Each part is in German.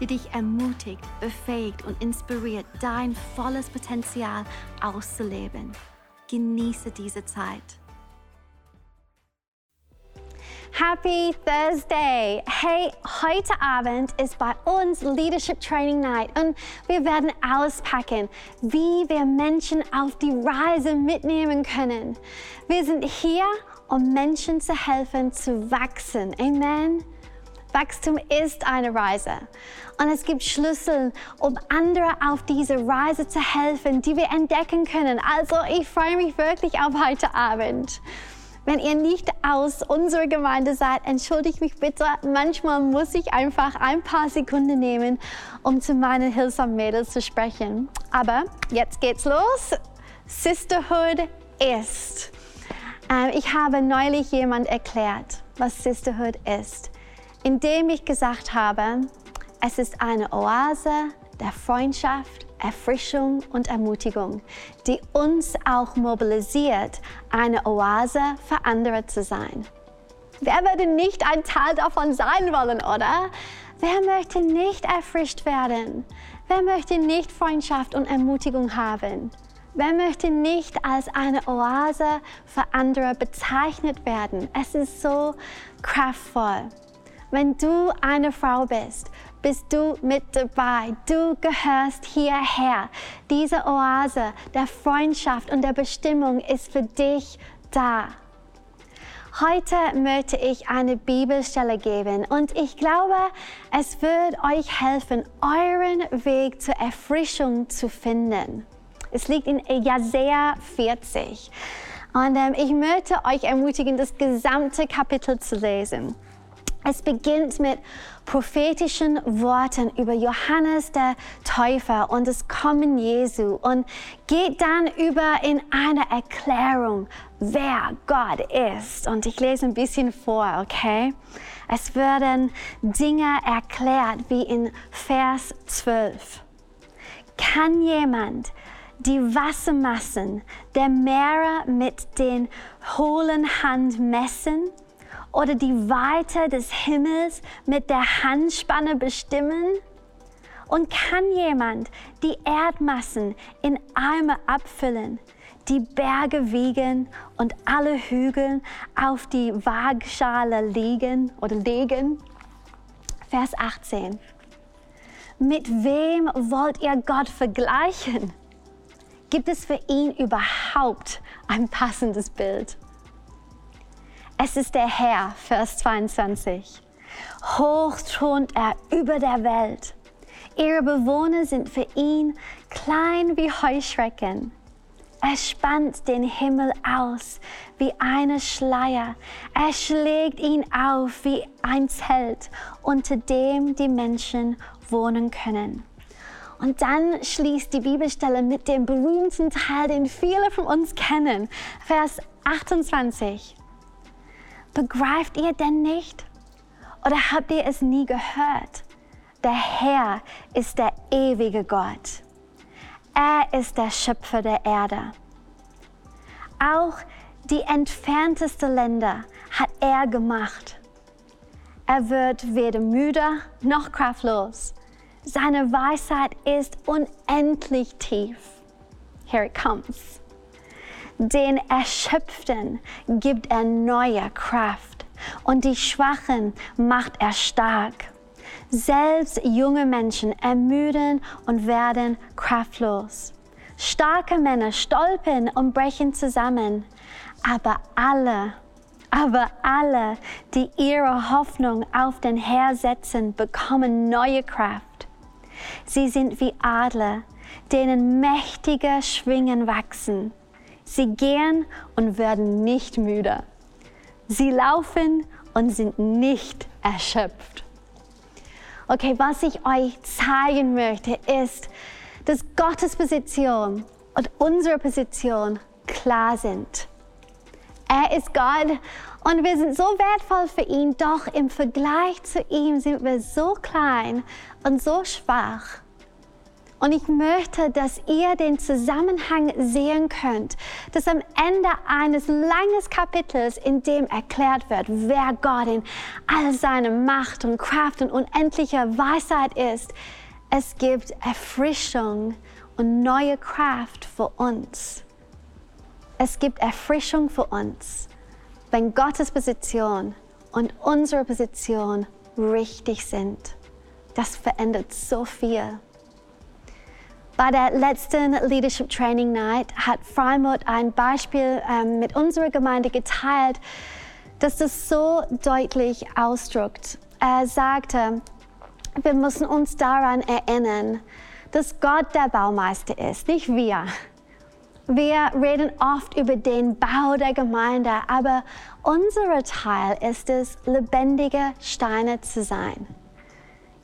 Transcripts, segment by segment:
die dich ermutigt, befähigt und inspiriert, dein volles Potenzial auszuleben. Genieße diese Zeit. Happy Thursday! Hey, heute Abend ist bei uns Leadership Training Night und wir werden auspacken, wie wir Menschen auf die Reise mitnehmen können. Wir sind hier, um Menschen zu helfen zu wachsen. Amen. Wachstum ist eine Reise. Und es gibt Schlüssel, um andere auf diese Reise zu helfen, die wir entdecken können. Also ich freue mich wirklich auf heute Abend. Wenn ihr nicht aus unserer Gemeinde seid, entschuldigt mich bitte. Manchmal muss ich einfach ein paar Sekunden nehmen, um zu meinen Hillsong-Mädels zu sprechen. Aber jetzt geht's los. Sisterhood ist. Ähm, ich habe neulich jemand erklärt, was Sisterhood ist, indem ich gesagt habe, es ist eine Oase der Freundschaft, Erfrischung und Ermutigung, die uns auch mobilisiert, eine Oase für andere zu sein. Wer würde nicht ein Teil davon sein wollen, oder? Wer möchte nicht erfrischt werden? Wer möchte nicht Freundschaft und Ermutigung haben? Wer möchte nicht als eine Oase für andere bezeichnet werden? Es ist so kraftvoll. Wenn du eine Frau bist, bist du mit dabei. Du gehörst hierher. Diese Oase der Freundschaft und der Bestimmung ist für dich da. Heute möchte ich eine Bibelstelle geben und ich glaube, es wird euch helfen, euren Weg zur Erfrischung zu finden. Es liegt in Jesaja 40. Und ähm, ich möchte euch ermutigen, das gesamte Kapitel zu lesen. Es beginnt mit prophetischen Worten über Johannes der Täufer und das Kommen Jesu und geht dann über in eine Erklärung, wer Gott ist. Und ich lese ein bisschen vor, okay? Es werden Dinge erklärt wie in Vers 12. Kann jemand die Wassermassen der Meere mit den hohlen Hand messen? Oder die Weite des Himmels mit der Handspanne bestimmen? Und kann jemand die Erdmassen in Eimer abfüllen, die Berge wiegen und alle Hügel auf die Waagschale legen oder legen? Vers 18. Mit wem wollt ihr Gott vergleichen? Gibt es für ihn überhaupt ein passendes Bild? Es ist der Herr, Vers 22. Hoch thront er über der Welt. Ihre Bewohner sind für ihn klein wie Heuschrecken. Er spannt den Himmel aus wie eine Schleier. Er schlägt ihn auf wie ein Zelt, unter dem die Menschen wohnen können. Und dann schließt die Bibelstelle mit dem berühmten Teil, den viele von uns kennen. Vers 28. Begreift ihr denn nicht? Oder habt ihr es nie gehört? Der Herr ist der ewige Gott. Er ist der Schöpfer der Erde. Auch die entferntesten Länder hat er gemacht. Er wird weder müde noch kraftlos. Seine Weisheit ist unendlich tief. Here it comes. Den Erschöpften gibt er neue Kraft und die Schwachen macht er stark. Selbst junge Menschen ermüden und werden kraftlos. Starke Männer stolpern und brechen zusammen, aber alle, aber alle, die ihre Hoffnung auf den Herr setzen, bekommen neue Kraft. Sie sind wie Adler, denen mächtige Schwingen wachsen. Sie gehen und werden nicht müde. Sie laufen und sind nicht erschöpft. Okay, was ich euch zeigen möchte, ist, dass Gottes Position und unsere Position klar sind. Er ist Gott und wir sind so wertvoll für ihn, doch im Vergleich zu ihm sind wir so klein und so schwach. Und ich möchte, dass ihr den Zusammenhang sehen könnt, dass am Ende eines langen Kapitels, in dem erklärt wird, wer Gott in all seiner Macht und Kraft und unendlicher Weisheit ist, es gibt Erfrischung und neue Kraft für uns. Es gibt Erfrischung für uns, wenn Gottes Position und unsere Position richtig sind. Das verändert so viel. Bei der letzten Leadership Training Night hat Freimut ein Beispiel ähm, mit unserer Gemeinde geteilt, das das so deutlich ausdrückt. Er sagte, wir müssen uns daran erinnern, dass Gott der Baumeister ist, nicht wir. Wir reden oft über den Bau der Gemeinde, aber unser Teil ist es, lebendige Steine zu sein.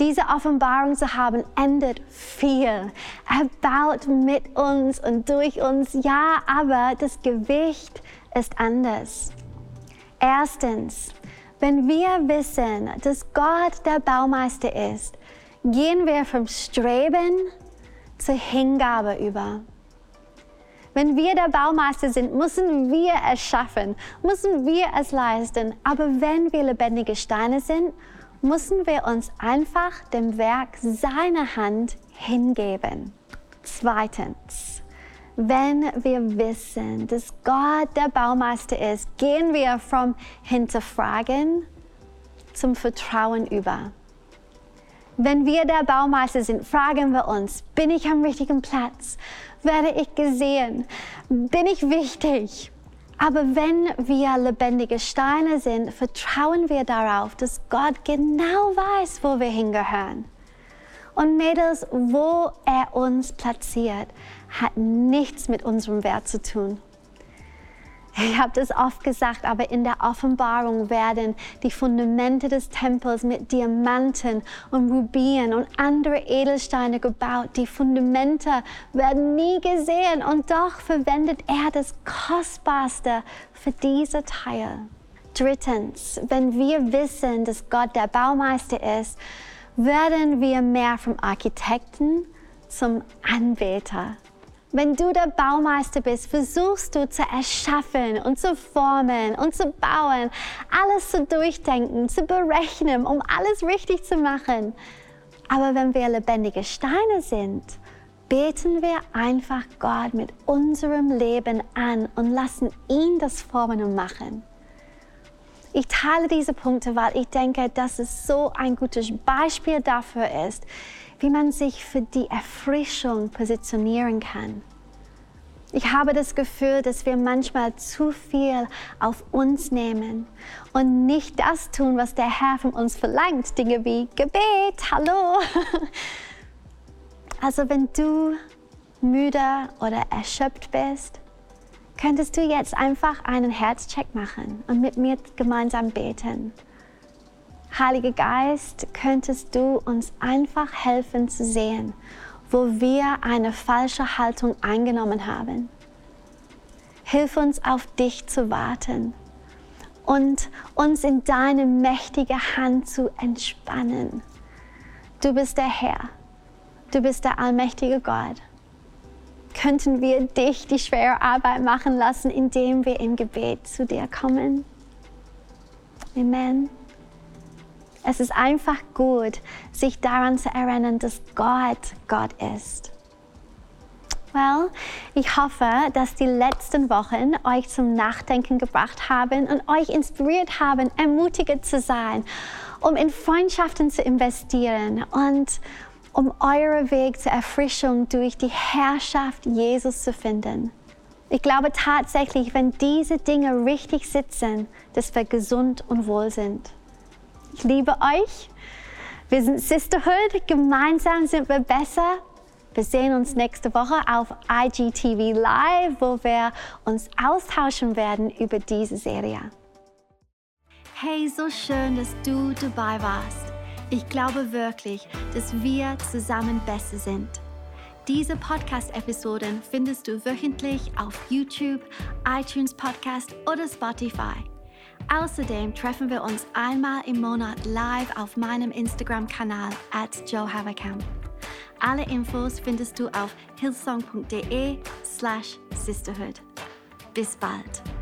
Diese Offenbarung zu haben, ändert viel. Er baut mit uns und durch uns, ja, aber das Gewicht ist anders. Erstens, wenn wir wissen, dass Gott der Baumeister ist, gehen wir vom Streben zur Hingabe über. Wenn wir der Baumeister sind, müssen wir es schaffen, müssen wir es leisten. Aber wenn wir lebendige Steine sind, müssen wir uns einfach dem Werk seiner Hand hingeben. Zweitens, wenn wir wissen, dass Gott der Baumeister ist, gehen wir vom Hinterfragen zum Vertrauen über. Wenn wir der Baumeister sind, fragen wir uns, bin ich am richtigen Platz? Werde ich gesehen? Bin ich wichtig? Aber wenn wir lebendige Steine sind, vertrauen wir darauf, dass Gott genau weiß, wo wir hingehören. Und Mädels, wo er uns platziert, hat nichts mit unserem Wert zu tun. Ich habe das oft gesagt, aber in der Offenbarung werden die Fundamente des Tempels mit Diamanten und Rubinen und andere Edelsteine gebaut. Die Fundamente werden nie gesehen und doch verwendet er das Kostbarste für diese Teil. Drittens, wenn wir wissen, dass Gott der Baumeister ist, werden wir mehr vom Architekten zum Anbeter. Wenn du der Baumeister bist, versuchst du zu erschaffen und zu formen und zu bauen, alles zu durchdenken, zu berechnen, um alles richtig zu machen. Aber wenn wir lebendige Steine sind, beten wir einfach Gott mit unserem Leben an und lassen ihn das formen und machen. Ich teile diese Punkte, weil ich denke, dass es so ein gutes Beispiel dafür ist, wie man sich für die Erfrischung positionieren kann. Ich habe das Gefühl, dass wir manchmal zu viel auf uns nehmen und nicht das tun, was der Herr von uns verlangt. Dinge wie Gebet, hallo. Also wenn du müde oder erschöpft bist, könntest du jetzt einfach einen Herzcheck machen und mit mir gemeinsam beten. Heiliger Geist, könntest du uns einfach helfen zu sehen, wo wir eine falsche Haltung eingenommen haben. Hilf uns auf dich zu warten und uns in deine mächtige Hand zu entspannen. Du bist der Herr, du bist der allmächtige Gott. Könnten wir dich die schwere Arbeit machen lassen, indem wir im Gebet zu dir kommen? Amen. Es ist einfach gut, sich daran zu erinnern, dass Gott Gott ist. Well, ich hoffe, dass die letzten Wochen euch zum Nachdenken gebracht haben und euch inspiriert haben, ermutigend zu sein, um in Freundschaften zu investieren und um euren Weg zur Erfrischung durch die Herrschaft Jesus zu finden. Ich glaube tatsächlich, wenn diese Dinge richtig sitzen, dass wir gesund und wohl sind. Ich liebe euch. Wir sind Sisterhood. Gemeinsam sind wir besser. Wir sehen uns nächste Woche auf IGTV Live, wo wir uns austauschen werden über diese Serie. Hey, so schön, dass du dabei warst. Ich glaube wirklich, dass wir zusammen besser sind. Diese Podcast-Episoden findest du wöchentlich auf YouTube, iTunes Podcast oder Spotify. Außerdem treffen wir uns einmal im Monat live auf meinem Instagram-Kanal at Joe Haverkamp. Alle Infos findest du auf hillsong.de slash sisterhood. Bis bald.